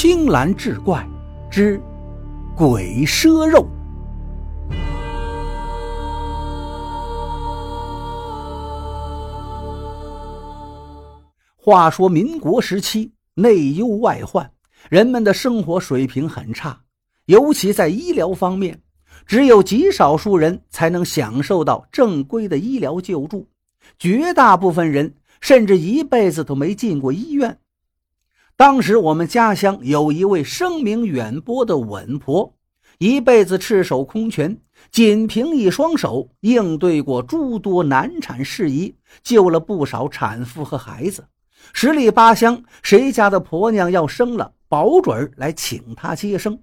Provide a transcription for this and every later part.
青蓝志怪之鬼赊肉。话说民国时期，内忧外患，人们的生活水平很差，尤其在医疗方面，只有极少数人才能享受到正规的医疗救助，绝大部分人甚至一辈子都没进过医院。当时我们家乡有一位声名远播的稳婆，一辈子赤手空拳，仅凭一双手应对过诸多难产事宜，救了不少产妇和孩子。十里八乡，谁家的婆娘要生了，保准来请她接生。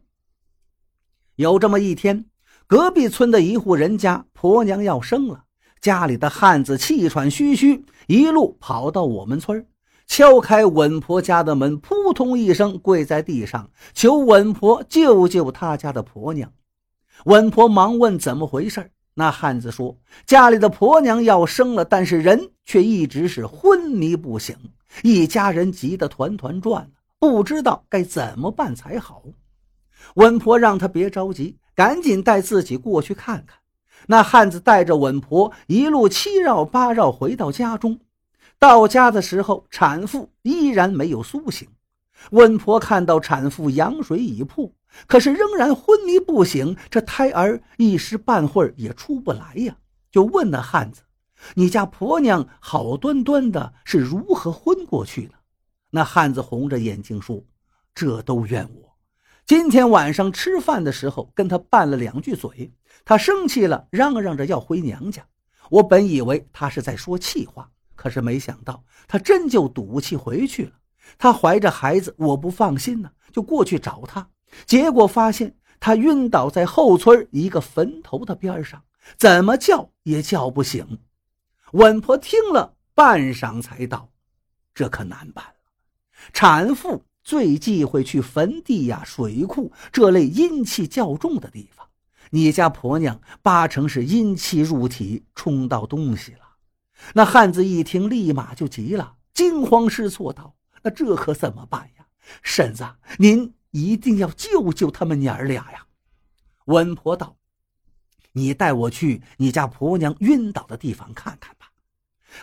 有这么一天，隔壁村的一户人家婆娘要生了，家里的汉子气喘吁吁，一路跑到我们村儿敲开稳婆家的门，扑通一声跪在地上，求稳婆救救他家的婆娘。稳婆忙问怎么回事那汉子说家里的婆娘要生了，但是人却一直是昏迷不醒，一家人急得团团转，不知道该怎么办才好。稳婆让他别着急，赶紧带自己过去看看。那汉子带着稳婆一路七绕八绕回到家中。到家的时候，产妇依然没有苏醒。温婆看到产妇羊水已破，可是仍然昏迷不醒，这胎儿一时半会儿也出不来呀。就问那汉子：“你家婆娘好端端的，是如何昏过去的？”那汉子红着眼睛说：“这都怨我。今天晚上吃饭的时候，跟他拌了两句嘴，他生气了，嚷嚷着要回娘家。我本以为他是在说气话。”可是没想到，他真就赌气回去了。他怀着孩子，我不放心呢，就过去找他。结果发现他晕倒在后村一个坟头的边上，怎么叫也叫不醒。稳婆听了半晌才道：“这可难办了。产妇最忌讳去坟地呀、水库这类阴气较重的地方。你家婆娘八成是阴气入体，冲到东西了。”那汉子一听，立马就急了，惊慌失措道：“那这可怎么办呀？婶子，您一定要救救他们娘儿俩呀！”稳婆道：“你带我去你家婆娘晕倒的地方看看吧。”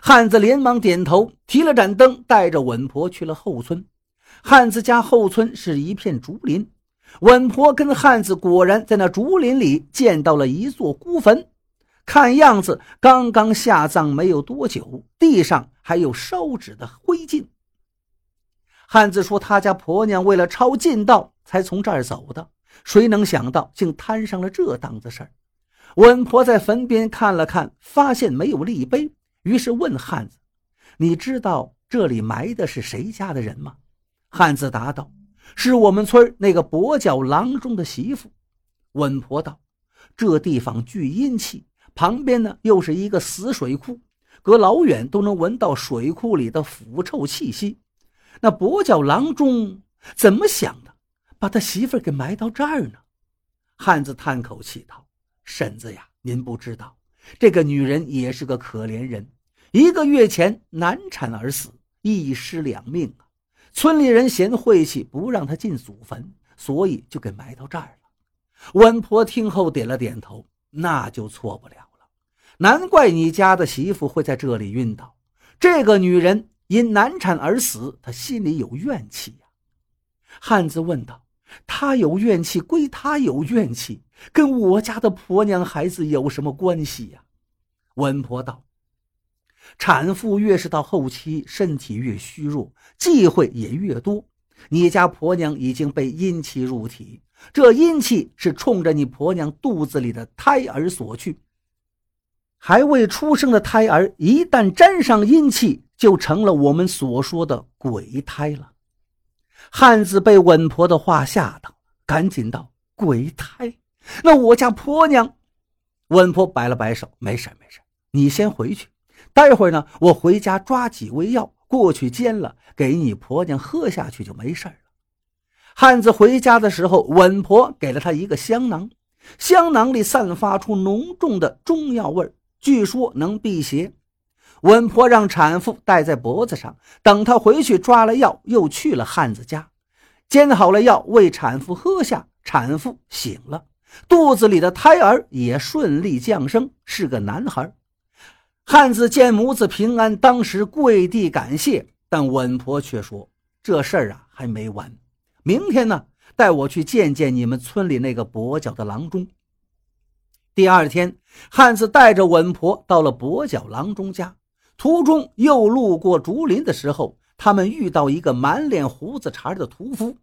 汉子连忙点头，提了盏灯，带着稳婆去了后村。汉子家后村是一片竹林，稳婆跟汉子果然在那竹林里见到了一座孤坟。看样子刚刚下葬没有多久，地上还有烧纸的灰烬。汉子说：“他家婆娘为了抄近道才从这儿走的，谁能想到竟摊上了这档子事儿？”稳婆在坟边看了看，发现没有立碑，于是问汉子：“你知道这里埋的是谁家的人吗？”汉子答道：“是我们村那个跛脚郎中的媳妇。”稳婆道：“这地方聚阴气。”旁边呢，又是一个死水库，隔老远都能闻到水库里的腐臭气息。那跛脚郎中怎么想的，把他媳妇给埋到这儿呢？汉子叹口气道：“婶子呀，您不知道，这个女人也是个可怜人，一个月前难产而死，一尸两命啊！村里人嫌晦气，不让她进祖坟，所以就给埋到这儿了。”温婆听后点了点头。那就错不了了，难怪你家的媳妇会在这里晕倒。这个女人因难产而死，她心里有怨气呀。汉子问道：“她有怨气归她有怨气，跟我家的婆娘孩子有什么关系呀？”温婆道：“产妇越是到后期，身体越虚弱，忌讳也越多。你家婆娘已经被阴气入体。”这阴气是冲着你婆娘肚子里的胎儿所去，还未出生的胎儿一旦沾上阴气，就成了我们所说的鬼胎了。汉子被稳婆的话吓到，赶紧道：“鬼胎？那我家婆娘……”稳婆摆了摆手：“没事没事，你先回去。待会儿呢，我回家抓几味药过去煎了，给你婆娘喝下去就没事了。”汉子回家的时候，稳婆给了他一个香囊，香囊里散发出浓重的中药味据说能辟邪。稳婆让产妇戴在脖子上，等她回去抓了药，又去了汉子家。煎好了药为产妇喝下，产妇醒了，肚子里的胎儿也顺利降生，是个男孩。汉子见母子平安，当时跪地感谢，但稳婆却说：“这事儿啊还没完，明天呢，带我去见见你们村里那个跛脚的郎中。”第二天，汉子带着稳婆到了跛脚郎中家，途中又路过竹林的时候，他们遇到一个满脸胡子茬的屠夫，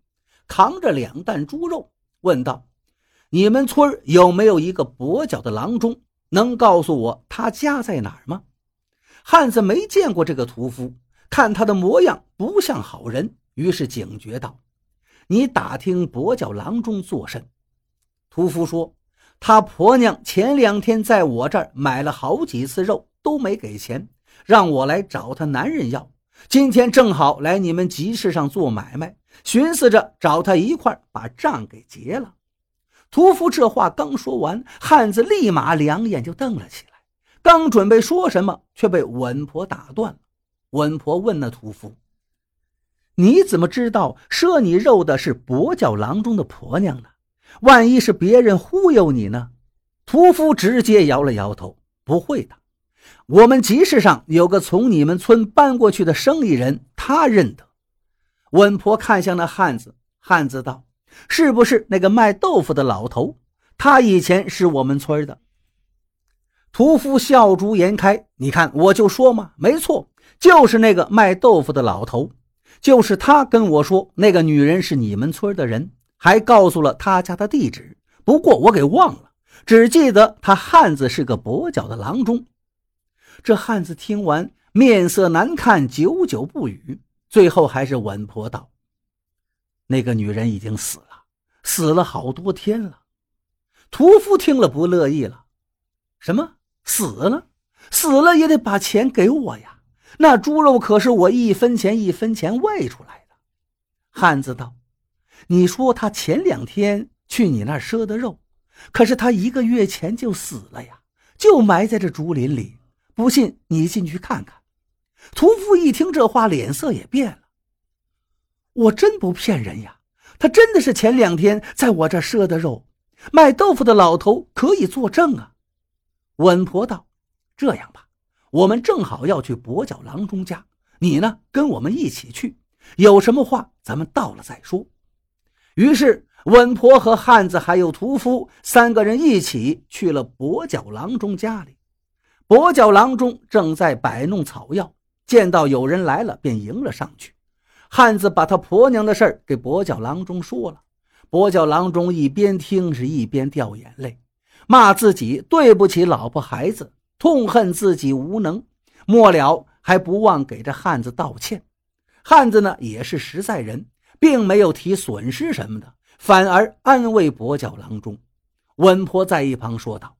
扛着两担猪肉，问道：“你们村有没有一个跛脚的郎中？能告诉我他家在哪儿吗？”汉子没见过这个屠夫，看他的模样不像好人，于是警觉道：“你打听跛脚郎中作甚？”屠夫说。他婆娘前两天在我这儿买了好几次肉，都没给钱，让我来找他男人要。今天正好来你们集市上做买卖，寻思着找他一块把账给结了。屠夫这话刚说完，汉子立马两眼就瞪了起来，刚准备说什么，却被稳婆打断了。稳婆问那屠夫：“你怎么知道赊你肉的是跛脚郎中的婆娘呢？”万一是别人忽悠你呢？屠夫直接摇了摇头：“不会的，我们集市上有个从你们村搬过去的生意人，他认得。”稳婆看向那汉子，汉子道：“是不是那个卖豆腐的老头？他以前是我们村的。”屠夫笑逐颜开：“你看，我就说嘛，没错，就是那个卖豆腐的老头，就是他跟我说，那个女人是你们村的人。”还告诉了他家的地址，不过我给忘了，只记得他汉子是个跛脚的郎中。这汉子听完，面色难看，久久不语。最后还是稳婆道：“那个女人已经死了，死了好多天了。”屠夫听了不乐意了：“什么死了？死了也得把钱给我呀！那猪肉可是我一分钱一分钱喂出来的。”汉子道。你说他前两天去你那儿赊的肉，可是他一个月前就死了呀，就埋在这竹林里。不信你进去看看。屠夫一听这话，脸色也变了。我真不骗人呀，他真的是前两天在我这赊的肉。卖豆腐的老头可以作证啊。稳婆道：“这样吧，我们正好要去跛脚郎中家，你呢跟我们一起去，有什么话咱们到了再说。”于是，稳婆和汉子还有屠夫三个人一起去了跛脚郎中家里。跛脚郎中正在摆弄草药，见到有人来了，便迎了上去。汉子把他婆娘的事儿给跛脚郎中说了。跛脚郎中一边听是，一边掉眼泪，骂自己对不起老婆孩子，痛恨自己无能。末了，还不忘给这汉子道歉。汉子呢，也是实在人。并没有提损失什么的，反而安慰跛脚郎中。稳婆在一旁说道：“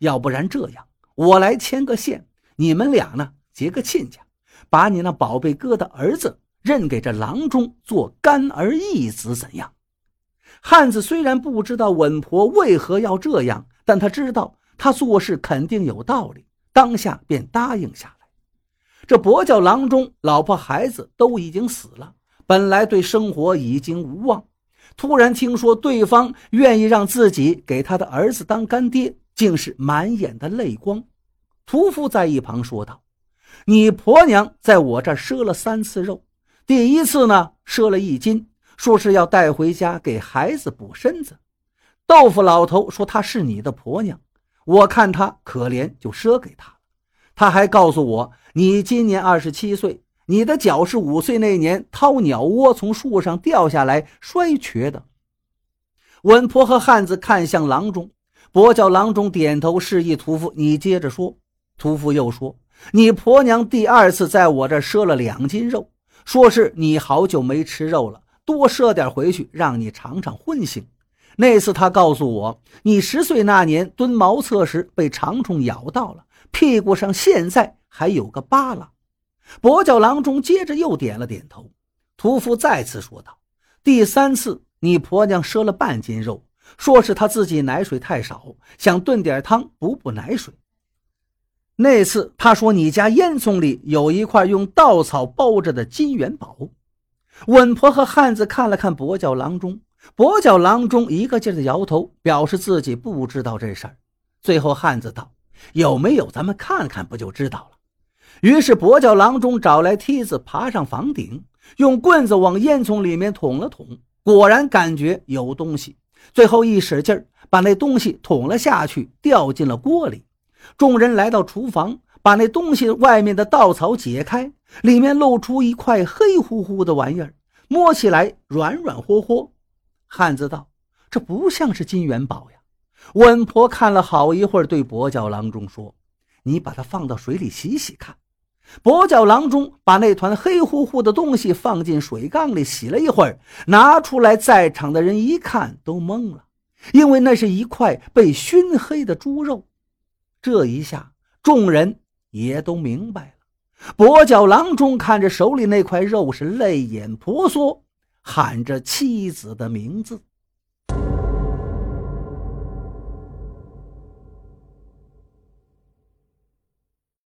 要不然这样，我来牵个线，你们俩呢结个亲家，把你那宝贝哥的儿子认给这郎中做干儿义子，怎样？”汉子虽然不知道稳婆为何要这样，但他知道他做事肯定有道理，当下便答应下来。这跛脚郎中老婆孩子都已经死了。本来对生活已经无望，突然听说对方愿意让自己给他的儿子当干爹，竟是满眼的泪光。屠夫在一旁说道：“你婆娘在我这儿赊了三次肉，第一次呢赊了一斤，说是要带回家给孩子补身子。豆腐老头说他是你的婆娘，我看他可怜，就赊给他。他还告诉我，你今年二十七岁。”你的脚是五岁那年掏鸟窝从树上掉下来摔瘸的。稳婆和汉子看向郎中，跛脚郎中点头示意屠夫：“你接着说。”屠夫又说：“你婆娘第二次在我这赊了两斤肉，说是你好久没吃肉了，多赊点回去，让你尝尝荤腥。那次他告诉我，你十岁那年蹲茅厕时被长虫咬到了，屁股上现在还有个疤了。”跛脚郎中接着又点了点头，屠夫再次说道：“第三次，你婆娘赊了半斤肉，说是她自己奶水太少，想炖点汤补补奶水。那次，他说你家烟囱里有一块用稻草包着的金元宝。”稳婆和汉子看了看跛脚郎中，跛脚郎中一个劲儿的摇头，表示自己不知道这事儿。最后，汉子道：“有没有？咱们看看不就知道了。”于是，跛脚郎中找来梯子，爬上房顶，用棍子往烟囱里面捅了捅，果然感觉有东西。最后一使劲儿，把那东西捅了下去，掉进了锅里。众人来到厨房，把那东西外面的稻草解开。里面露出一块黑乎乎的玩意儿，摸起来软软和和。汉子道：“这不像是金元宝呀。”稳婆看了好一会儿，对跛脚郎中说：“你把它放到水里洗洗看。”跛脚郎中把那团黑乎乎的东西放进水缸里洗了一会儿，拿出来，在场的人一看都懵了，因为那是一块被熏黑的猪肉。这一下，众人也都明白了。跛脚郎中看着手里那块肉，是泪眼婆娑，喊着妻子的名字。